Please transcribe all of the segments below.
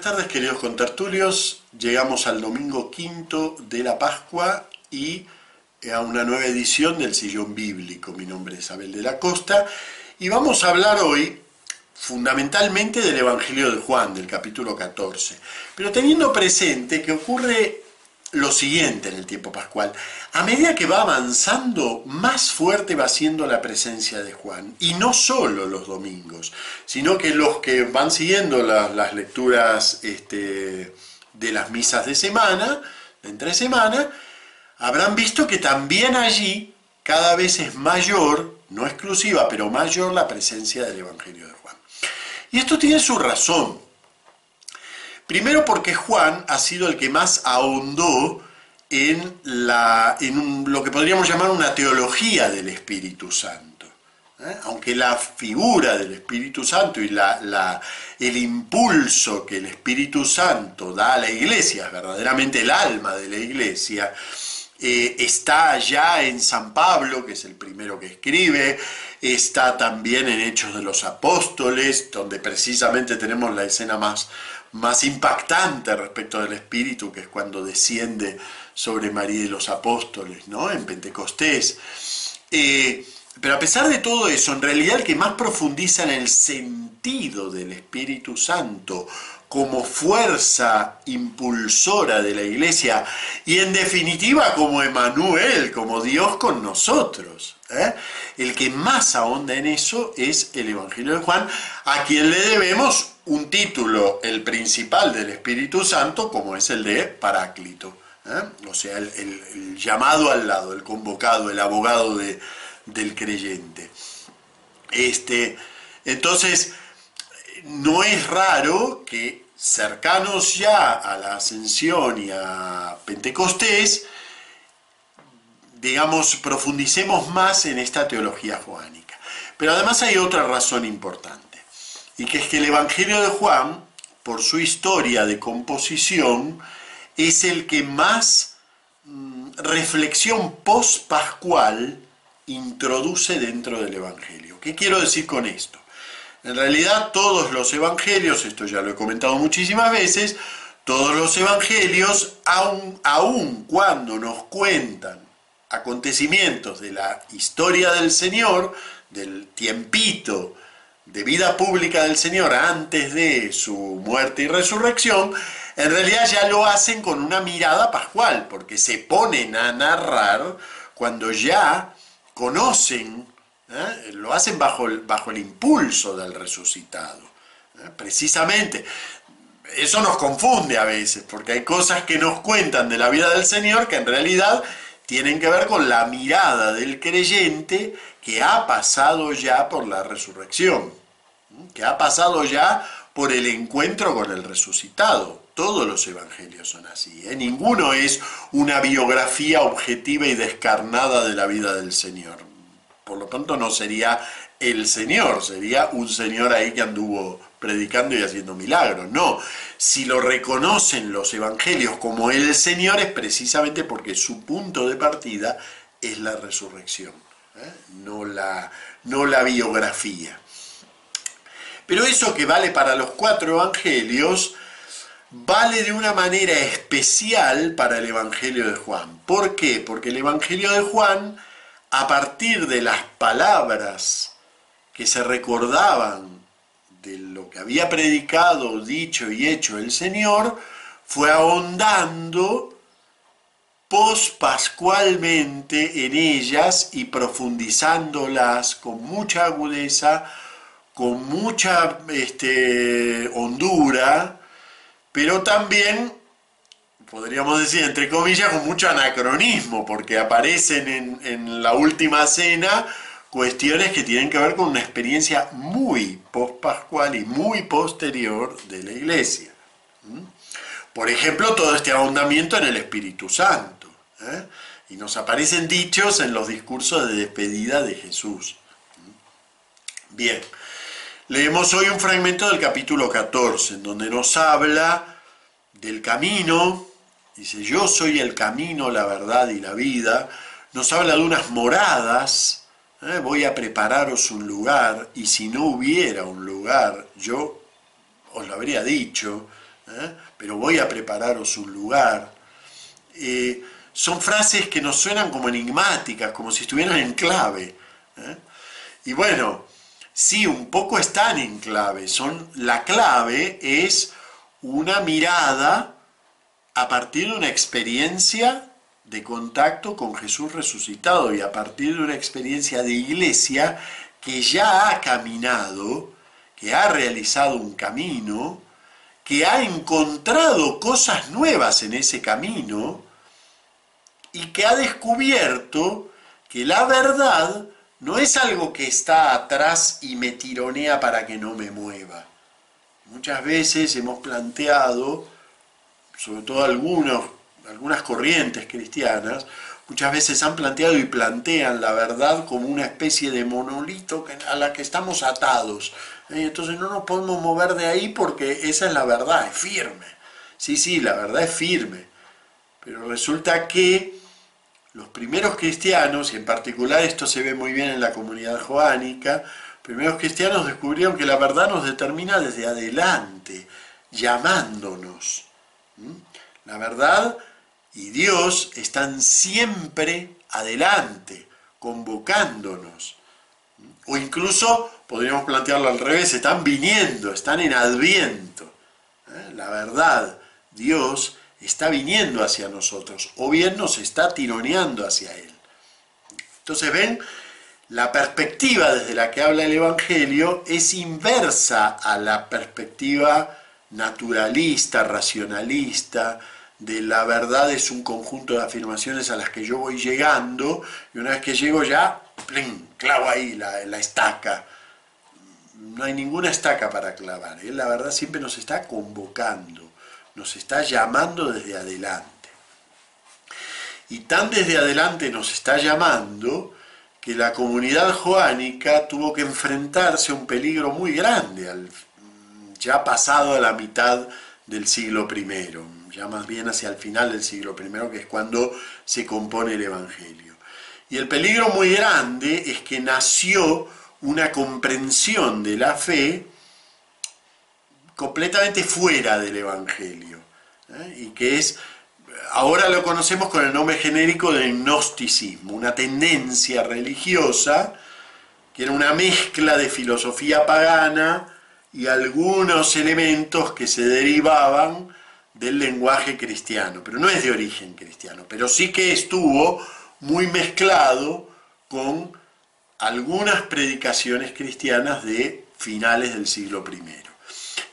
Buenas tardes queridos contertulios, llegamos al domingo quinto de la Pascua y a una nueva edición del Sillón Bíblico. Mi nombre es Abel de la Costa y vamos a hablar hoy fundamentalmente del Evangelio de Juan, del capítulo 14, pero teniendo presente que ocurre lo siguiente en el tiempo pascual. A medida que va avanzando, más fuerte va siendo la presencia de Juan. Y no solo los domingos, sino que los que van siguiendo las lecturas este, de las misas de semana, de entre semana, habrán visto que también allí cada vez es mayor, no exclusiva, pero mayor la presencia del Evangelio de Juan. Y esto tiene su razón. Primero porque Juan ha sido el que más ahondó en, la, en lo que podríamos llamar una teología del Espíritu Santo. ¿eh? Aunque la figura del Espíritu Santo y la, el impulso que el Espíritu Santo da a la iglesia, verdaderamente el alma de la iglesia, eh, está ya en San Pablo, que es el primero que escribe, está también en Hechos de los Apóstoles, donde precisamente tenemos la escena más, más impactante respecto del Espíritu, que es cuando desciende sobre María y los apóstoles, ¿no? En Pentecostés. Eh, pero a pesar de todo eso, en realidad el que más profundiza en el sentido del Espíritu Santo como fuerza impulsora de la iglesia y en definitiva como Emanuel, como Dios con nosotros. ¿eh? El que más ahonda en eso es el Evangelio de Juan, a quien le debemos un título, el principal del Espíritu Santo, como es el de Paráclito. ¿eh? O sea, el, llamado al lado, el convocado, el abogado del creyente. Este, entonces, no es raro que cercanos ya a la ascensión y a Pentecostés, digamos, profundicemos más en esta teología juánica. Pero además hay otra razón importante y que es que el Evangelio de Juan, por su historia de composición, es el que más mm, reflexión post-pascual introduce dentro del Evangelio. ¿Qué quiero decir con esto? En realidad todos los evangelios, esto ya lo he comentado muchísimas veces, todos los evangelios, aun, aun, cuando nos cuentan acontecimientos de la historia del Señor, del tiempito de vida pública del Señor antes de su muerte y resurrección, en realidad ya lo hacen con una mirada pascual, porque se ponen a narrar cuando ya conocen, ¿eh? lo hacen bajo el, bajo el impulso del resucitado. ¿eh? Precisamente, eso nos confunde a veces, porque hay cosas que nos cuentan de la vida del Señor que en realidad tienen que ver con la mirada del creyente que ha pasado ya por la resurrección que ha pasado ya por el encuentro con el resucitado. Todos los evangelios son así. ¿eh? Ninguno es una biografía objetiva y descarnada de la vida del Señor. Por lo tanto, no sería el Señor, sería un Señor ahí que anduvo predicando y haciendo milagros. No, si lo reconocen los evangelios como el Señor es precisamente porque su punto de partida es la resurrección, ¿eh? no, la, no la biografía. Pero eso que vale para los cuatro evangelios, vale de una manera especial para el Evangelio de Juan. ¿Por qué? Porque el Evangelio de Juan, a partir de las palabras que se recordaban de lo que había predicado, dicho y hecho el Señor, fue ahondando pospascualmente en ellas y profundizándolas con mucha agudeza con mucha este, hondura, pero también, podríamos decir, entre comillas, con mucho anacronismo, porque aparecen en, la última cena cuestiones que tienen que ver con una experiencia muy post-pascual y muy posterior de la iglesia. Por ejemplo, todo este ahondamiento en el Espíritu Santo. ¿eh? Y nos aparecen dichos en los discursos de despedida de Jesús. Bien, Leemos hoy un fragmento del capítulo 14, en donde nos habla del camino, dice, yo soy el camino, la verdad y la vida, nos habla de unas moradas, ¿eh? voy a prepararos un lugar, y si no hubiera un lugar, yo os lo habría dicho, ¿eh? pero voy a prepararos un lugar. Eh, son frases que nos suenan como enigmáticas, como si estuvieran en clave. Y bueno, sí, un poco están en clave. Son, la clave es una mirada a partir de una experiencia de contacto con Jesús resucitado y a partir de una experiencia de iglesia que ya ha caminado, que ha realizado un camino, que ha encontrado cosas nuevas en ese camino y que ha descubierto que la verdad no es algo que está atrás y me tironea para que no me mueva. Muchas veces hemos planteado, sobre todo algunos, algunas corrientes cristianas, muchas veces han planteado y plantean la verdad como una especie de monolito a la que estamos atados. Entonces no nos podemos mover de ahí porque esa es la verdad, es firme. Sí, sí, la verdad es firme. Pero resulta que los primeros cristianos, y en particular esto se ve muy bien en la comunidad joánica, primeros cristianos descubrieron que la verdad nos determina desde adelante, llamándonos. La verdad y Dios están siempre adelante, convocándonos. O incluso podríamos plantearlo al revés, están viniendo, están en adviento. ¿eh? La verdad, Dios está viniendo hacia nosotros, o bien nos está tironeando hacia Él. Entonces ven, la perspectiva desde la que habla el Evangelio es inversa a la perspectiva naturalista, racionalista, de la verdad es un conjunto de afirmaciones a las que yo voy llegando y una vez que llego ya, ¡plin! clavo ahí la, estaca. No hay ninguna estaca para clavar. ¿eh? La verdad siempre nos está convocando, nos está llamando desde adelante. Y tan desde adelante nos está llamando que la comunidad joánica tuvo que enfrentarse a un peligro muy grande, al, ya pasado la mitad del siglo I ya más bien hacia el final del siglo I, que es cuando se compone el Evangelio. Y el peligro muy grande es que nació una comprensión de la fe completamente fuera del Evangelio, ¿eh? y que es, ahora lo conocemos con el nombre genérico de gnosticismo, una tendencia religiosa que era una mezcla de filosofía pagana y algunos elementos que se derivaban del lenguaje cristiano, pero no es de origen cristiano, pero sí que estuvo muy mezclado con algunas predicaciones cristianas de finales del siglo I.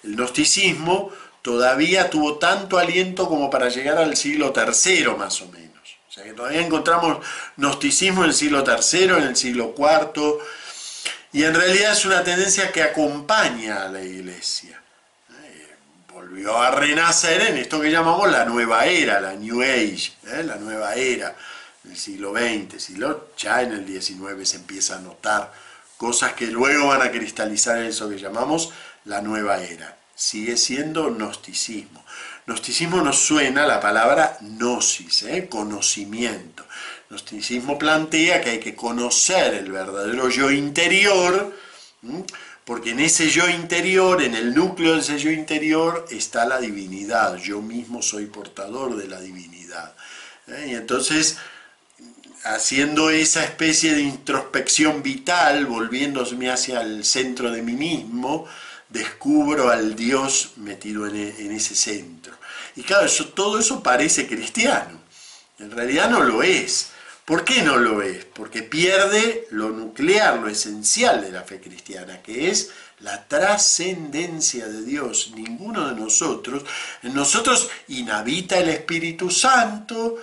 El gnosticismo todavía tuvo tanto aliento como para llegar al siglo III más o menos. O sea que todavía encontramos gnosticismo en el siglo III, en el siglo IV, y en realidad es una tendencia que acompaña a la iglesia volvió a renacer en esto que llamamos la nueva era, la New Age, ¿eh? la nueva era del siglo XX, siglo, ya en el XIX se empieza a notar cosas que luego van a cristalizar en eso que llamamos la nueva era. Sigue siendo gnosticismo. Gnosticismo nos suena la palabra gnosis, ¿eh? conocimiento. Gnosticismo plantea que hay que conocer el verdadero yo interior, porque en ese yo interior, en el núcleo de ese yo interior, está la divinidad. Yo mismo soy portador de la divinidad. ¿eh? Y entonces, haciendo esa especie de introspección vital, volviéndome hacia el centro de mí mismo, descubro al Dios metido en, e, ese centro. Y claro, todo eso parece cristiano. En realidad no lo es. ¿Por qué no lo es? Porque pierde lo nuclear, lo esencial de la fe cristiana, que es la trascendencia de Dios. Ninguno de nosotros, en nosotros inhabita el Espíritu Santo,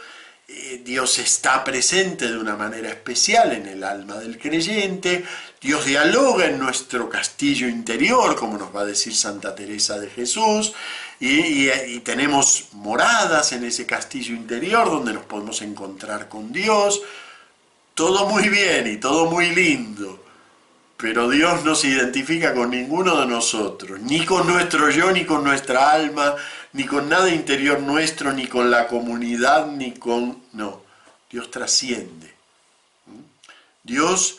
Dios está presente de una manera especial en el alma del creyente, Dios dialoga en nuestro castillo interior, como nos va a decir Santa Teresa de Jesús, y, tenemos moradas en ese castillo interior donde nos podemos encontrar con Dios. Todo muy bien y todo muy lindo, pero Dios no se identifica con ninguno de nosotros, ni con nuestro yo, ni con nuestra alma, ni con nada interior nuestro, ni con la comunidad, ni con... No, Dios trasciende. Dios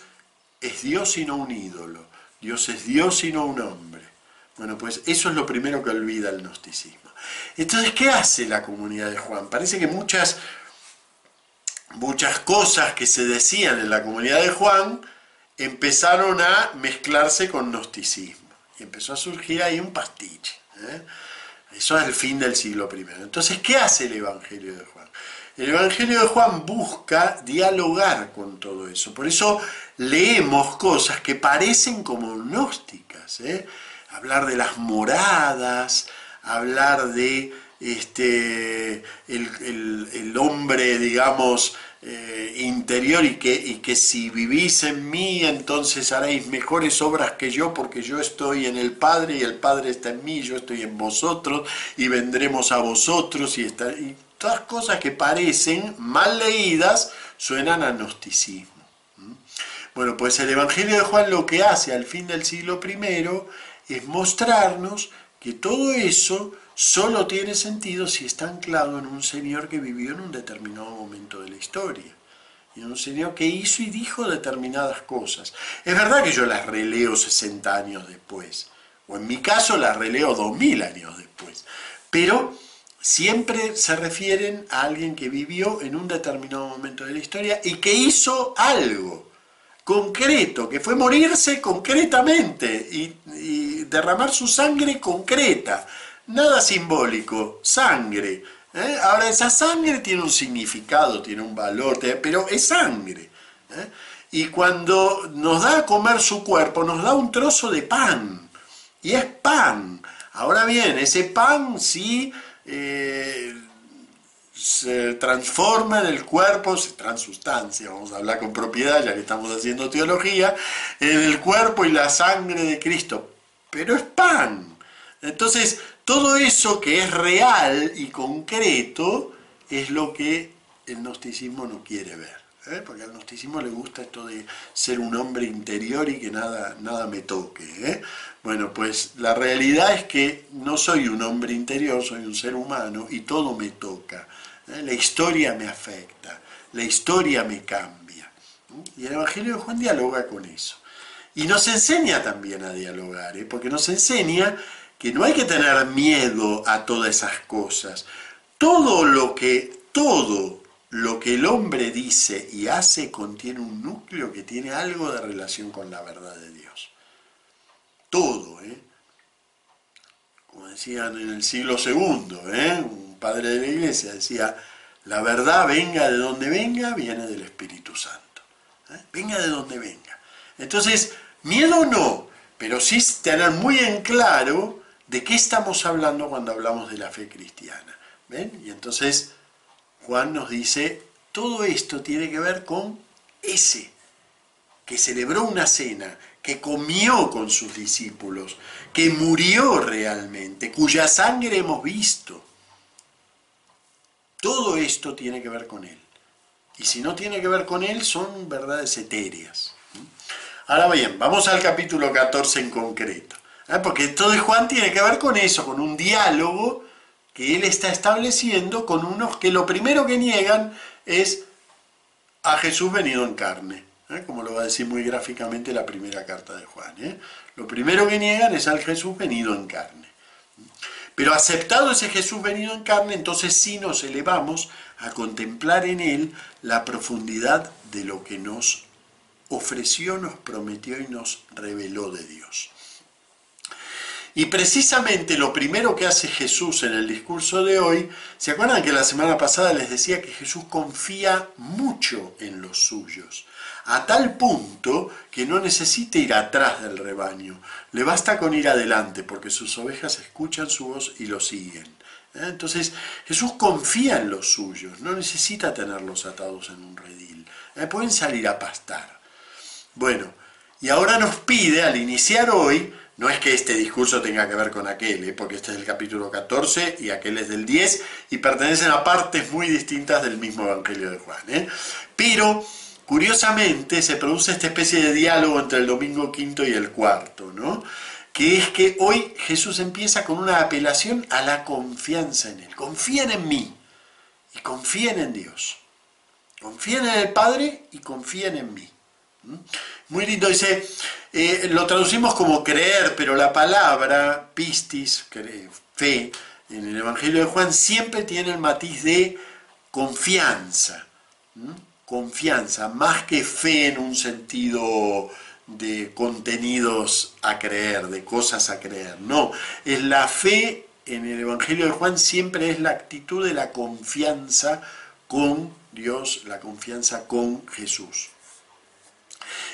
es Dios y no un ídolo. Dios es Dios y no un hombre. Bueno, pues eso es lo primero que olvida el gnosticismo. Entonces, ¿qué hace la comunidad de Juan? Parece que muchas, muchas cosas que se decían en la comunidad de Juan empezaron a mezclarse con gnosticismo. Y empezó a surgir ahí un pastiche. ¿eh? Eso es el fin del siglo I. Entonces, ¿qué hace el Evangelio de Juan? El Evangelio de Juan busca dialogar con todo eso. Por eso leemos cosas que parecen como gnósticas. ¿eh? Hablar de las moradas, hablar de este, el, hombre, digamos, eh, interior y que, y que si vivís en mí, entonces haréis mejores obras que yo, porque yo estoy en el Padre y el Padre está en mí, yo estoy en vosotros y vendremos a vosotros y, y todas cosas que parecen mal leídas suenan a gnosticismo. Bueno, pues el Evangelio de Juan lo que hace al fin del siglo I es mostrarnos que todo eso solo tiene sentido si está anclado en un Señor que vivió en un determinado momento de la historia. Y en un Señor que hizo y dijo determinadas cosas. Es verdad que yo las releo 60 años después, o en mi caso las releo 2000 años después, pero siempre se refieren a alguien que vivió en un determinado momento de la historia y que hizo algo concreto, que fue morirse concretamente y, derramar su sangre concreta, nada simbólico, sangre. ¿eh? Ahora esa sangre tiene un significado, tiene un valor, pero es sangre. ¿eh? Y cuando nos da a comer su cuerpo, nos da un trozo de pan. Y es pan. Ahora bien, ese pan sí eh, se transforma en el cuerpo, se transustancia, vamos a hablar con propiedad ya que estamos haciendo teología, en el cuerpo y la sangre de Cristo. Pero es pan. Entonces, todo eso que es real y concreto es lo que el gnosticismo no quiere ver. ¿eh? Porque al gnosticismo le gusta esto de ser un hombre interior y que nada, nada me toque. ¿eh? Bueno, pues la realidad es que no soy un hombre interior, soy un ser humano y todo me toca. ¿eh? La historia me afecta, la historia me cambia. Y el Evangelio de Juan dialoga con eso. Y nos enseña también a dialogar, porque nos enseña que no hay que tener miedo a todas esas cosas. Todo lo que, todo lo que el hombre dice y hace contiene un núcleo que tiene algo de relación con la verdad de Dios. Todo, ¿eh? Como decían en el siglo II, ¿eh? padre de la iglesia, decía, la verdad venga de donde venga, viene del Espíritu Santo. ¿eh? Venga de donde venga. Entonces, miedo no, pero sí tener muy en claro de qué estamos hablando cuando hablamos de la fe cristiana. ¿Ven? Y entonces Juan nos dice, todo esto tiene que ver con ese que celebró una cena, que comió con sus discípulos, que murió realmente, cuya sangre hemos visto, todo esto tiene que ver con Él. Y si no tiene que ver con Él, son verdades etéreas. Ahora bien, vamos al capítulo 14 en concreto. ¿Eh? Porque todo Juan tiene que ver con eso, con un diálogo que Él está estableciendo con unos que lo primero que niegan es a Jesús venido en carne. ¿eh? Como lo va a decir muy gráficamente la primera carta de Juan. ¿eh? Lo primero que niegan es al Jesús venido en carne. Pero aceptado ese Jesús venido en carne, entonces sí nos elevamos a contemplar en Él la profundidad de lo que nos ofreció, nos prometió y nos reveló de Dios. Y precisamente lo primero que hace Jesús en el discurso de hoy, ¿se acuerdan que la semana pasada les decía que Jesús confía mucho en los suyos? a tal punto que no necesita ir atrás del rebaño, le basta con ir adelante porque sus ovejas escuchan su voz y lo siguen. ¿eh? Entonces Jesús confía en los suyos, no necesita tenerlos atados en un redil, ¿eh? pueden salir a pastar. Bueno, y ahora nos pide al iniciar hoy, no es que este discurso tenga que ver con aquel, ¿eh? porque este es el capítulo 14 y aquel es del 10 y pertenecen a partes muy distintas del mismo Evangelio de Juan. Pero Curiosamente se produce esta especie de diálogo entre el domingo quinto y el cuarto, ¿no? que es que hoy Jesús empieza con una apelación a la confianza en Él. Confíen en mí y confíen en Dios. Confíen en el Padre y confíen en mí. Muy lindo, dice, eh, lo traducimos como creer, pero la palabra pistis, fe, en el Evangelio de Juan siempre tiene el matiz de confianza, confianza, más que fe en un sentido de contenidos a creer, de cosas a creer. No, es la fe en el Evangelio de Juan siempre es la actitud de la confianza con Dios, la confianza con Jesús.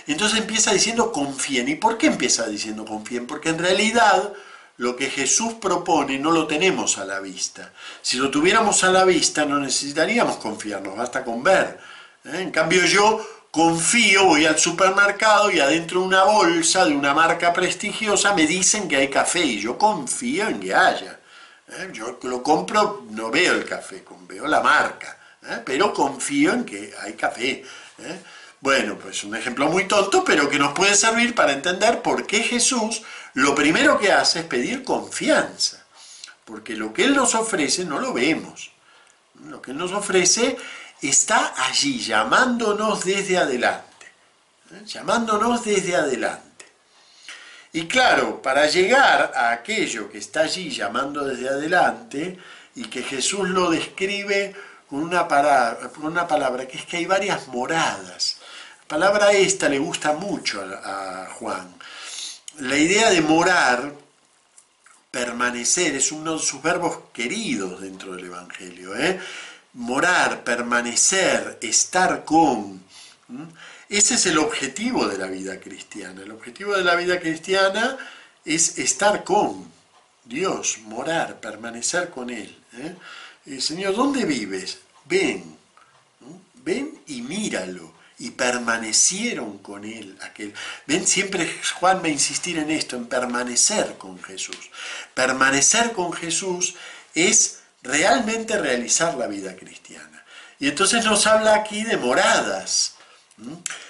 Entonces empieza diciendo confíen. ¿Y por qué empieza diciendo confíen? Porque en realidad lo que Jesús propone no lo tenemos a la vista. Si lo tuviéramos a la vista no necesitaríamos confiarnos, basta con ver. ¿eh? En cambio yo confío, voy al supermercado y adentro de una bolsa de una marca prestigiosa me dicen que hay café y yo confío en que haya. ¿eh? Yo lo compro, no veo el café, veo la marca, ¿eh? pero confío en que hay café. Bueno, pues un ejemplo muy tonto, pero que nos puede servir para entender por qué Jesús lo primero que hace es pedir confianza, porque lo que Él nos ofrece no lo vemos. Lo que Él nos ofrece está allí, llamándonos desde adelante, ¿eh? llamándonos desde adelante. Y claro, para llegar a aquello que está allí llamando desde adelante, y que Jesús lo describe con una, con una palabra, que es que hay varias moradas. La palabra esta le gusta mucho a Juan, la idea de morar, permanecer, es uno de sus verbos queridos dentro del Evangelio. ¿eh? Morar, permanecer, estar con. Ese es el objetivo de la vida cristiana. El objetivo de la vida cristiana es estar con Dios, morar, permanecer con Él. ¿eh? Eh, Señor, ¿dónde vives? Ven, ven y míralo y permanecieron con él aquel. Ven, siempre Juan va a insistir en esto, en permanecer con Jesús. Permanecer con Jesús es realmente realizar la vida cristiana. Y entonces nos habla aquí de moradas.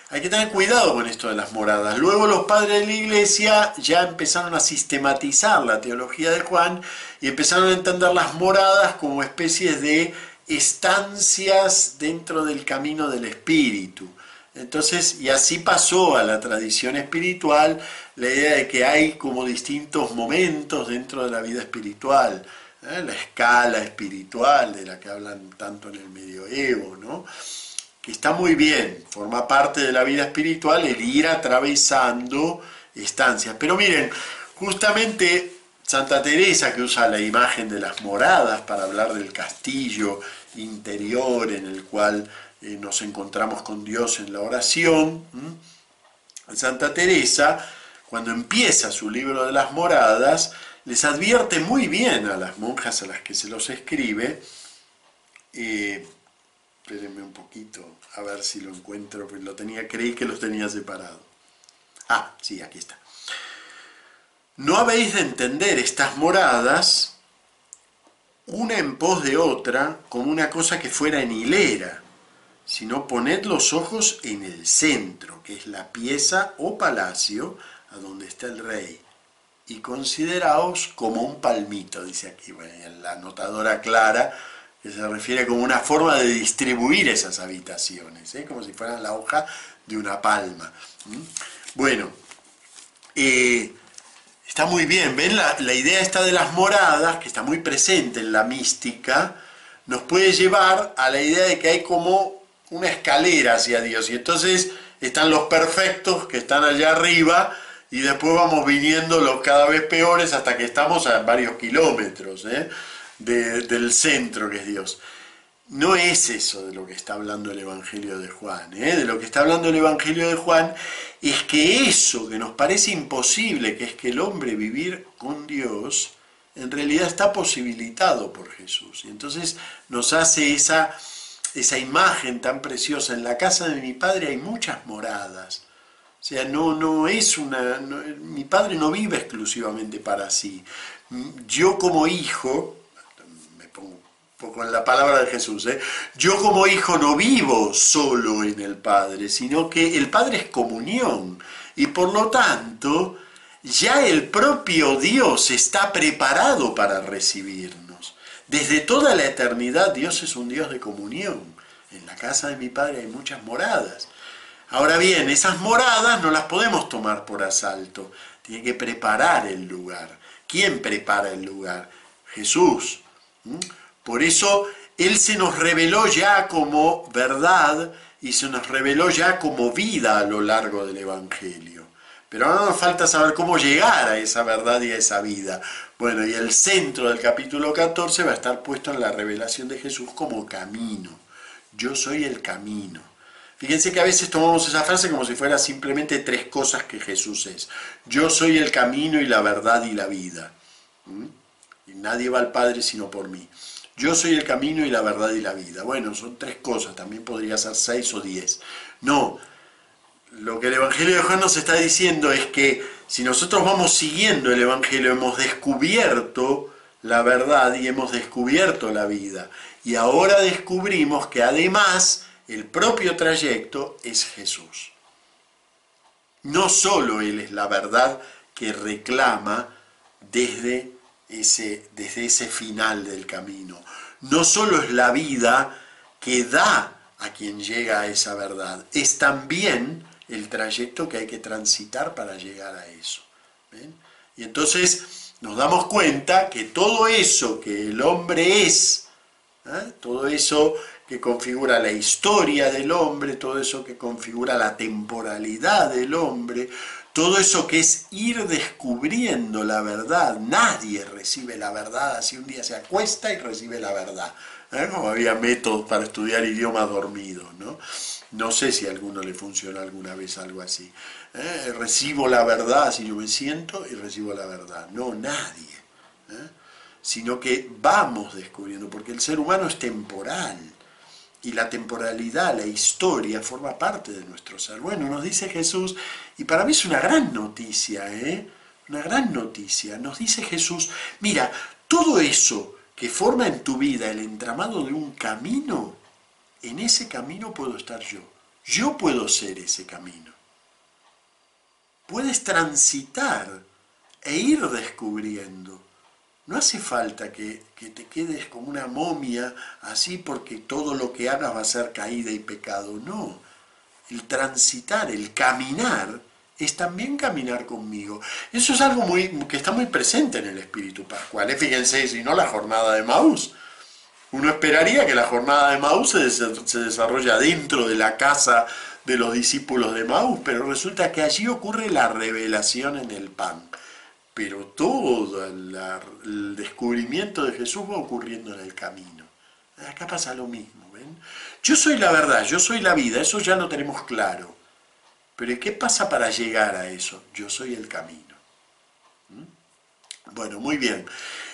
Hay que tener cuidado con esto de las moradas. Luego los padres de la iglesia ya empezaron a sistematizar la teología de Juan y empezaron a entender las moradas como especies de estancias dentro del camino del espíritu. Entonces, y así pasó a la tradición espiritual la idea de que hay como distintos momentos dentro de la vida espiritual, ¿eh? la escala espiritual de la que hablan tanto en el medioevo, ¿no? que está muy bien, forma parte de la vida espiritual el ir atravesando estancias. Pero miren, justamente Santa Teresa, que usa la imagen de las moradas para hablar del castillo interior en el cual nos encontramos con Dios en la oración. Santa Teresa, cuando empieza su libro de las moradas, les advierte muy bien a las monjas a las que se los escribe, eh, espérenme un poquito a ver si lo encuentro, porque lo tenía, creí que los tenía separado. Ah, sí, aquí está. No habéis de entender estas moradas una en pos de otra como una cosa que fuera en hilera, sino poned los ojos en el centro, que es la pieza o palacio a donde está el rey, y consideraos como un palmito, dice aquí la anotadora clara, que se refiere como una forma de distribuir esas habitaciones, ¿eh? como si fueran la hoja de una palma. Bueno, eh, está muy bien, ven la, la idea esta de las moradas, que está muy presente en la mística, nos puede llevar a la idea de que hay como una escalera hacia Dios. Y entonces están los perfectos que están allá arriba y después vamos viniendo los cada vez peores hasta que estamos a varios kilómetros ¿eh? del centro que es Dios. No es eso de lo que está hablando el Evangelio de Juan. ¿eh? De lo que está hablando el Evangelio de Juan es que eso que nos parece imposible, que es que el hombre vivir con Dios, en realidad está posibilitado por Jesús. Y entonces nos hace esa esa imagen tan preciosa. En la casa de mi padre hay muchas moradas. O sea, no, no es una. mi padre no vive exclusivamente para sí. Yo como hijo, me pongo un poco en la palabra de Jesús, ¿eh? yo como hijo no vivo solo en el Padre, sino que el Padre es comunión. Y por lo tanto, ya el propio Dios está preparado para recibirnos. Desde toda la eternidad Dios es un Dios de comunión. En la casa de mi Padre hay muchas moradas. Ahora bien, esas moradas no las podemos tomar por asalto. Tiene que preparar el lugar. ¿Quién prepara el lugar? Jesús. Por eso Él se nos reveló ya como verdad y se nos reveló ya como vida a lo largo del Evangelio. Pero ahora nos falta saber cómo llegar a esa verdad y a esa vida. Bueno, y el centro del capítulo 14 va a estar puesto en la revelación de Jesús como camino. Yo soy el camino. Fíjense que a veces tomamos esa frase como si fuera simplemente tres cosas que Jesús es. Yo soy el camino y la verdad y la vida. ¿Mm? Y nadie va al Padre sino por mí. Yo soy el camino y la verdad y la vida. Bueno, son tres cosas, también podría ser seis o diez. No, lo que el Evangelio de Juan nos está diciendo es que si nosotros vamos siguiendo el Evangelio, hemos descubierto la verdad y hemos descubierto la vida. Y ahora descubrimos que además el propio trayecto es Jesús. No solo Él es la verdad que reclama desde ese, desde ese final del camino. No solo es la vida que da a quien llega a esa verdad, es también el trayecto que hay que transitar para llegar a eso. Y entonces nos damos cuenta que todo eso que el hombre es, ¿eh? todo eso que configura la historia del hombre, todo eso que configura la temporalidad del hombre, todo eso que es ir descubriendo la verdad. Nadie recibe la verdad, así un día se acuesta y recibe la verdad. ¿eh? Como había métodos para estudiar idioma dormido, ¿no? No sé si a alguno le funciona alguna vez algo así. ¿eh? Recibo la verdad, así yo me siento y recibo la verdad. No, nadie. ¿eh? Sino que vamos descubriendo, porque el ser humano es temporal y la temporalidad, la historia, forma parte de nuestro ser. Bueno, nos dice Jesús, y para mí es una gran noticia, ¿eh? Una gran noticia. Nos dice Jesús, mira, todo eso que forma en tu vida el entramado de un camino, en ese camino puedo estar yo. Yo puedo ser ese camino. Puedes transitar e ir descubriendo no hace falta que, te quedes como una momia así porque todo lo que hagas va a ser caída y pecado. No. El transitar, el caminar, es también caminar conmigo. Eso es algo muy, que está muy presente en el espíritu pascual. Fíjense, si no la jornada de Maús. Uno esperaría que la jornada de Maús se, se desarrolla dentro de la casa de los discípulos de Maús, pero resulta que allí ocurre la revelación en el pan pero todo el descubrimiento de Jesús va ocurriendo en el camino. Acá pasa lo mismo, ¿ven? Yo soy la verdad, yo soy la vida, eso ya lo tenemos claro. Pero ¿qué pasa para llegar a eso? Yo soy el camino. ¿Mm? Bueno, muy bien.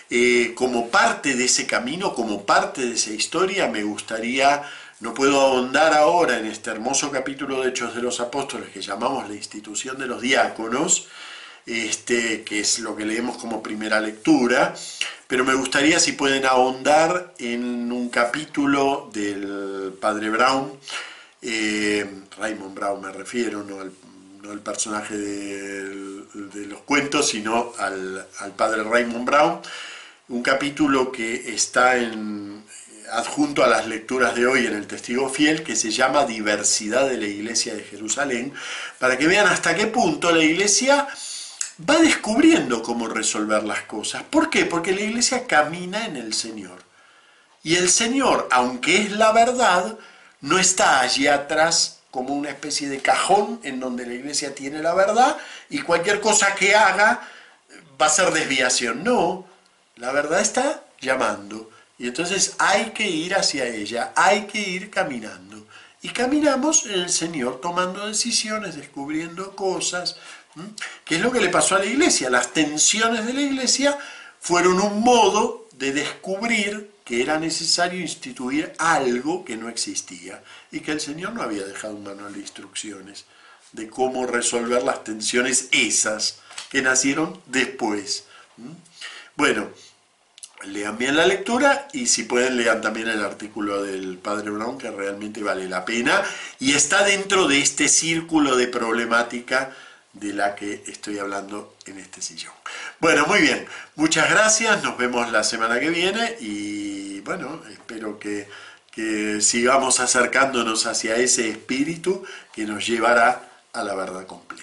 Eh, como parte de ese camino, como parte de esa historia, me gustaría, no puedo ahondar ahora en este hermoso capítulo de Hechos de los Apóstoles que llamamos la institución de los diáconos, este, que es lo que leemos como primera lectura, pero me gustaría si pueden ahondar en un capítulo del padre Brown, eh, Raymond Brown me refiero, no al, personaje de, los cuentos, sino al, padre Raymond Brown, un capítulo que está en, adjunto a las lecturas de hoy en el Testigo Fiel, que se llama Diversidad de la Iglesia de Jerusalén, para que vean hasta qué punto la Iglesia va descubriendo cómo resolver las cosas. ¿Por qué? Porque la iglesia camina en el Señor. Y el Señor, aunque es la verdad, no está allí atrás como una especie de cajón en donde la iglesia tiene la verdad y cualquier cosa que haga va a ser desviación. No, la verdad está llamando. Y entonces hay que ir hacia ella, hay que ir caminando. Y caminamos el Señor tomando decisiones, descubriendo cosas, ¿Qué es lo que le pasó a la iglesia? Las tensiones de la iglesia fueron un modo de descubrir que era necesario instituir algo que no existía y que el Señor no había dejado un manual de instrucciones de cómo resolver las tensiones esas que nacieron después. Bueno, lean bien la lectura y si pueden lean también el artículo del padre Brown que realmente vale la pena y está dentro de este círculo de problemática de la que estoy hablando en este sillón. Bueno, muy bien, muchas gracias, nos vemos la semana que viene y bueno, espero que, que sigamos acercándonos hacia ese espíritu que nos llevará a la verdad completa.